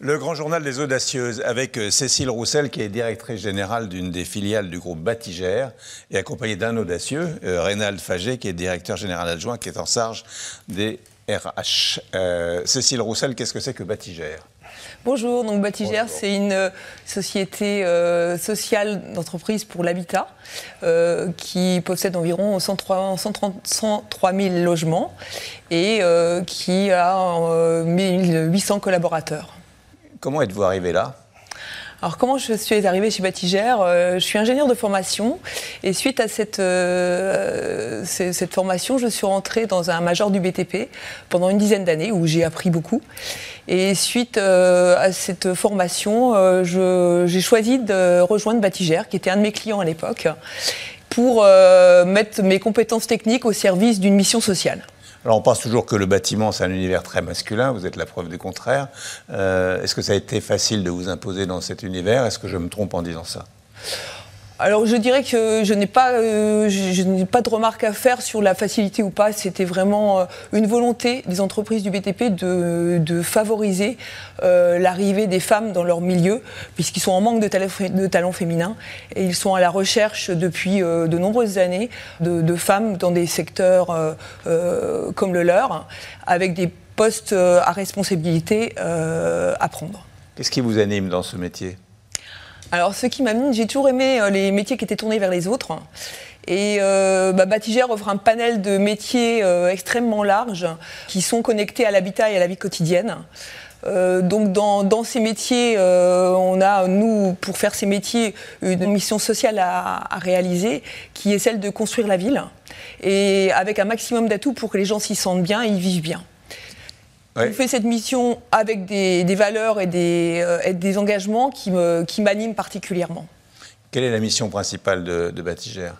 Le grand journal des audacieuses avec euh, Cécile Roussel qui est directrice générale d'une des filiales du groupe Batigère et accompagnée d'un audacieux, euh, Reynald Faget qui est directeur général adjoint qui est en charge des RH. Euh, Cécile Roussel, qu'est-ce que c'est que Batigère? Bonjour, donc Batigère, c'est une société sociale d'entreprise pour l'habitat qui possède environ 103, 133 000 logements et qui a 1800 collaborateurs. Comment êtes-vous arrivé là? Alors comment je suis arrivée chez Batigère euh, Je suis ingénieure de formation et suite à cette, euh, cette formation, je suis rentrée dans un major du BTP pendant une dizaine d'années où j'ai appris beaucoup. Et suite euh, à cette formation, j'ai choisi de rejoindre Batigère, qui était un de mes clients à l'époque, pour mettre mes compétences techniques au service d'une mission sociale. Alors on pense toujours que le bâtiment, c'est un univers très masculin, vous êtes la preuve du contraire. Euh, est-ce que ça a été facile de vous imposer dans cet univers? Est-ce que je me trompe en disant ça? Alors je dirais que je n'ai pas, euh, pas de remarques à faire sur la facilité ou pas. C'était vraiment euh, une volonté des entreprises du BTP de, favoriser euh, l'arrivée des femmes dans leur milieu, puisqu'ils sont en manque de de talent féminins et ils sont à la recherche depuis de nombreuses années de, femmes dans des secteurs comme le leur, avec des postes à responsabilité à prendre. Qu'est-ce qui vous anime dans ce métier? Alors, ce qui m'amène, j'ai toujours aimé euh, les métiers qui étaient tournés vers les autres. Et euh, bah, Batigère offre un panel de métiers euh, extrêmement large qui sont connectés à l'habitat et à la vie quotidienne. donc dans, ces métiers, on a, nous, pour faire ces métiers, une mission sociale à, réaliser, qui est celle de construire la ville, et avec un maximum d'atouts pour que les gens s'y sentent bien et y vivent bien. Je fais cette mission avec des, valeurs et des, euh, des, engagements qui m'animent qui particulièrement. Quelle est la mission principale de, de Batigère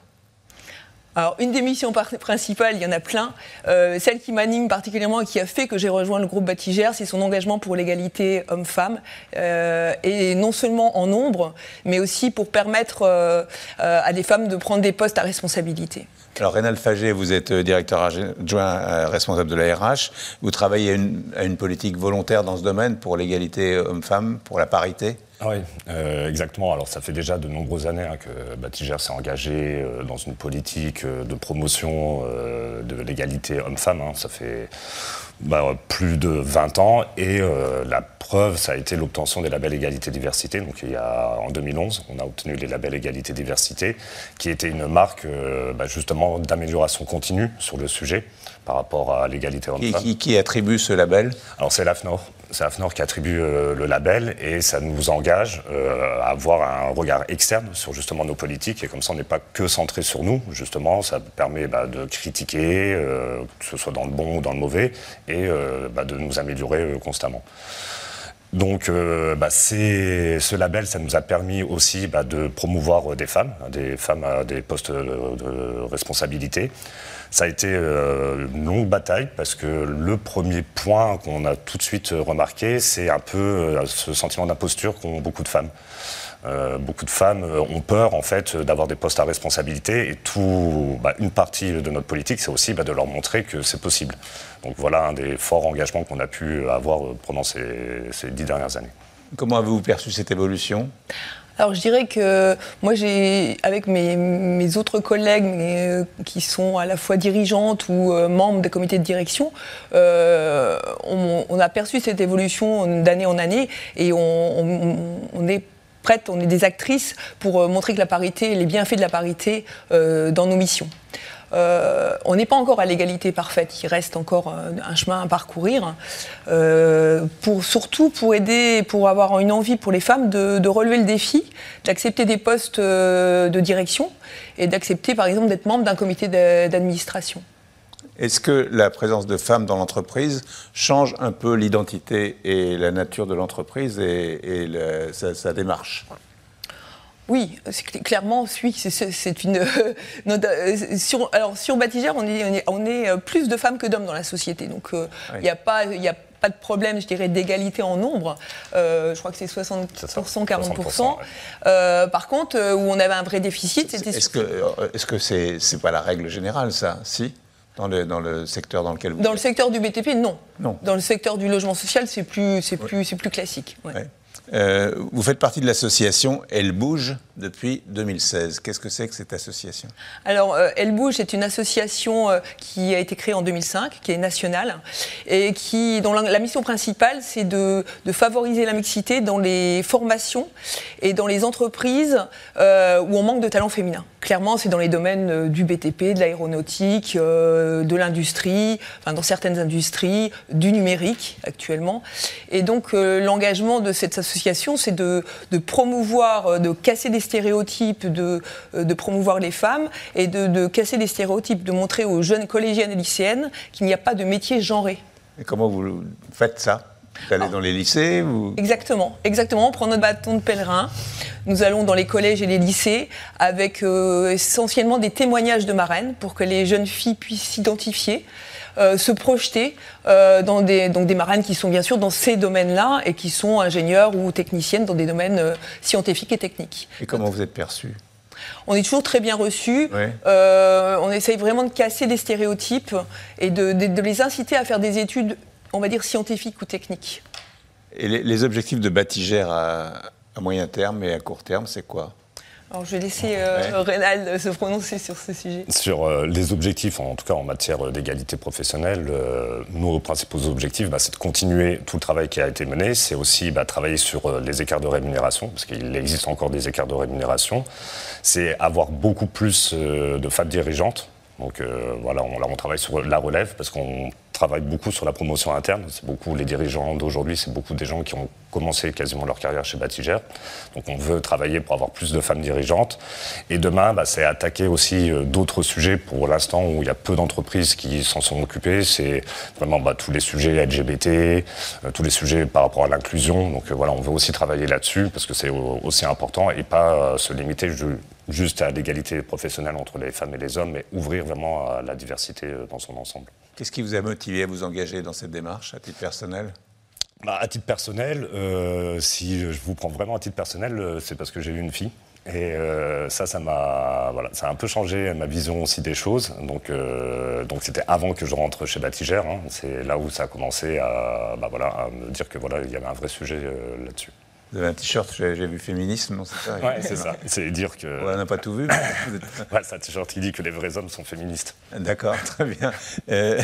alors, une des missions principales, il y en a plein. Euh, celle qui m'anime particulièrement et qui a fait que j'ai rejoint le groupe Batigère, c'est son engagement pour l'égalité homme-femme. Euh, et non seulement en nombre, mais aussi pour permettre à des femmes de prendre des postes à responsabilité. Alors, Rénal Faget, vous êtes euh, directeur adjoint euh, responsable de la RH. Vous travaillez à une, politique volontaire dans ce domaine pour l'égalité homme-femme, pour la parité? Oui, euh, exactement. Alors ça fait déjà de nombreuses années hein, que Batigère s'est engagé dans une politique de promotion de l'égalité homme-femme. Hein. Ça fait bah, plus de 20 ans. Et euh, la preuve, ça a été l'obtention des labels égalité-diversité. Donc il y a, en 2011, on a obtenu les labels égalité-diversité, qui était une marque euh, bah, justement d'amélioration continue sur le sujet par rapport à l'égalité homme-femme. Qui, qui, attribue ce label? Alors c'est l'AFNOR. C'est AFNOR qui attribue euh, le label et ça nous engage euh, à avoir un regard externe sur justement nos politiques et comme ça on n'est pas que centré sur nous, justement ça permet bah, de critiquer, euh, que ce soit dans le bon ou dans le mauvais, et bah, de nous améliorer constamment. Donc, bah, ce label, ça nous a permis aussi bah, de promouvoir des femmes, des femmes à des postes de responsabilité. Ça a été euh, une longue bataille parce que le premier point qu'on a tout de suite remarqué, c'est un peu euh, ce sentiment d'imposture qu'ont beaucoup de femmes. Euh, beaucoup de femmes ont peur en fait d'avoir des postes à responsabilité et tout, bah, une partie de notre politique, c'est aussi bah, de leur montrer que c'est possible. Donc voilà un des forts engagements qu'on a pu avoir pendant ces, ces dix dernières années. Comment avez-vous perçu cette évolution? Alors je dirais que moi j'ai, avec mes, autres collègues euh, qui sont à la fois dirigeantes ou euh, membres des comités de direction, euh, on, a perçu cette évolution d'année en année et on, est on est des actrices pour montrer que la parité, les bienfaits de la parité dans nos missions. Euh, on n'est pas encore à l'égalité parfaite, il reste encore euh, un chemin à parcourir, euh, surtout pour aider, pour avoir une envie pour les femmes de, relever le défi, d'accepter des postes de direction et d'accepter par exemple d'être membre d'un comité d'administration. Est-ce que la présence de femmes dans l'entreprise change un peu l'identité et la nature de l'entreprise et, sa démarche? Oui, clairement, oui, c'est une. sur, alors, sur Batigère, on est, on est, euh, plus de femmes que d'hommes dans la société. Donc, euh, il n'y a pas. a pas de problème, je dirais, d'égalité en nombre. Euh, je crois que c'est 60%, 40%. par contre, où on avait un vrai déficit, c'était... Est-ce que ce n'est c'est pas la règle générale, ça? Si? Dans le, dans le secteur dans lequel vous Dans le secteur du BTP, non. Non. Dans le secteur du logement social, c'est plus, c'est plus, c'est plus classique. ouais. Ouais. Euh, vous faites partie de l'association Elle Bouge? Depuis 2016. Qu'est-ce que c'est que cette association? Alors, euh, Elle Bouge est une association euh, qui a été créée en 2005, qui est nationale, et qui, dont la, mission principale, c'est de, favoriser la mixité dans les formations et dans les entreprises euh, où on manque de talent féminin. Clairement, c'est dans les domaines du BTP, de l'aéronautique, de l'industrie, enfin dans certaines industries, du numérique actuellement. Et donc, l'engagement de cette association, c'est de, de promouvoir, de casser des stéréotypes, de, euh, de promouvoir les femmes et de, de casser des stéréotypes, de montrer aux jeunes collégiennes et lycéennes qu'il n'y a pas de métier genré. Et comment vous faites ça? Vous allez dans les lycées. Exactement, exactement. On prend notre bâton de pèlerin. Nous allons dans les collèges et les lycées avec euh, essentiellement des témoignages de marraines pour que les jeunes filles puissent s'identifier. euh, se projeter euh, dans des, donc des marraines qui sont bien sûr dans ces domaines-là et qui sont ingénieurs ou techniciennes dans des domaines euh, scientifiques et techniques. Et comment vous êtes perçu On est toujours très bien reçus. On essaye vraiment de casser des stéréotypes et de, de- de les inciter à faire des études, on va dire, scientifiques ou techniques. Et les, les objectifs de Batigère à, à moyen terme et à court terme, c'est quoi? Alors je vais laisser euh, Reynald se prononcer sur ce sujet. Sur euh, les objectifs, en tout cas en matière d'égalité professionnelle, euh, nos principaux objectifs, bah, c'est de continuer tout le travail qui a été mené. C'est aussi bah, travailler sur euh, les écarts de rémunération, parce qu'il existe encore des écarts de rémunération. C'est avoir beaucoup plus euh, de femmes dirigeantes. Donc euh, voilà, on, là on travaille sur la relève, parce qu'on travaille beaucoup sur la promotion interne. C'est beaucoup les dirigeants d'aujourd'hui, c'est beaucoup des gens qui ont commencé quasiment leur carrière chez Batigère. Donc on veut travailler pour avoir plus de femmes dirigeantes. Et demain, bah, c'est attaquer aussi euh, d'autres sujets pour l'instant où il y a peu d'entreprises qui s'en sont occupées. C'est vraiment bah, tous les sujets LGBT, euh, tous les sujets par rapport à l'inclusion. Donc euh, voilà, on veut aussi travailler là-dessus parce que c'est au- aussi important et pas se limiter ju- juste à l'égalité professionnelle entre les femmes et les hommes, mais ouvrir vraiment à la diversité dans son ensemble. Qu'est-ce qui vous a motivé à vous engager dans cette démarche à titre personnel? Bah, à titre personnel, euh, si je vous prends vraiment à titre personnel, euh, c'est parce que j'ai eu une fille. Et euh, ça, ça m'a, voilà, ça a un peu changé ma vision aussi des choses. Donc, donc c'était avant que je rentre chez Batigère. hein. C'est là où ça a commencé à, bah, voilà, à me dire que voilà, il y avait un vrai sujet là-dessus. Vous avez un t-shirt, j'ai vu féminisme, non c'est ça Ouais, c'est ça. C'est dire que Ouais, on n'a pas tout vu. Ouais, c'est un t-shirt qui dit que les vrais hommes sont féministes. D'accord, très bien. Euh,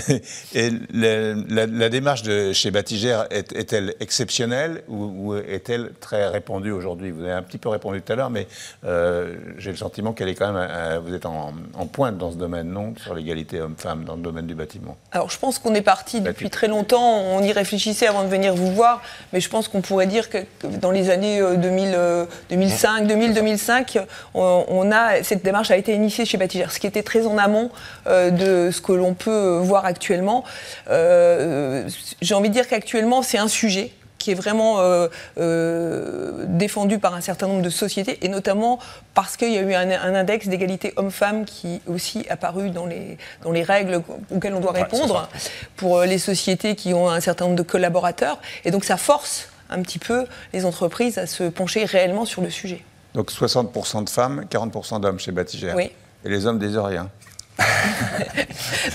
et le- la, la démarche de chez Batigère est- est-elle exceptionnelle ou, ou est-elle très répandue aujourd'hui? Vous avez un petit peu répondu tout à l'heure, mais euh, j'ai le sentiment qu'elle est quand même. euh, vous êtes en, en pointe dans ce domaine, non? Sur l'égalité homme-femme dans le domaine du bâtiment. Alors je pense qu'on est parti depuis très longtemps, on y réfléchissait avant de venir vous voir, mais je pense qu'on pourrait dire que que dans les années euh, 2000, euh, 2005, 2000, 2005, on, on a, cette démarche a été initiée chez Batigère, ce qui était très en amont euh, de ce que l'on peut euh, voir actuellement. Euh, J'ai envie de dire qu'actuellement c'est un sujet qui est vraiment euh, euh, défendu par un certain nombre de sociétés, et notamment parce qu'il y a eu un, un index d'égalité homme-femme qui aussi apparu dans les, dans les règles auxquelles on doit Ouais, répondre pour les sociétés qui ont un certain nombre de collaborateurs. Et donc ça force un petit peu les entreprises à se pencher réellement sur le sujet. Donc 60% de femmes, 40% d'hommes chez Batigère. Oui. Et les hommes disent rien.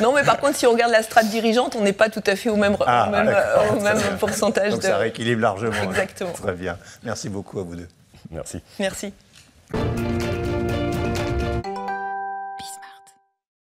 Non, mais par contre, si on regarde la strate dirigeante, on n'est pas tout à fait au même, Ah, au même, au même pourcentage Donc de. ça rééquilibre largement. Exactement. Très bien. Merci beaucoup à vous deux. Merci. Merci.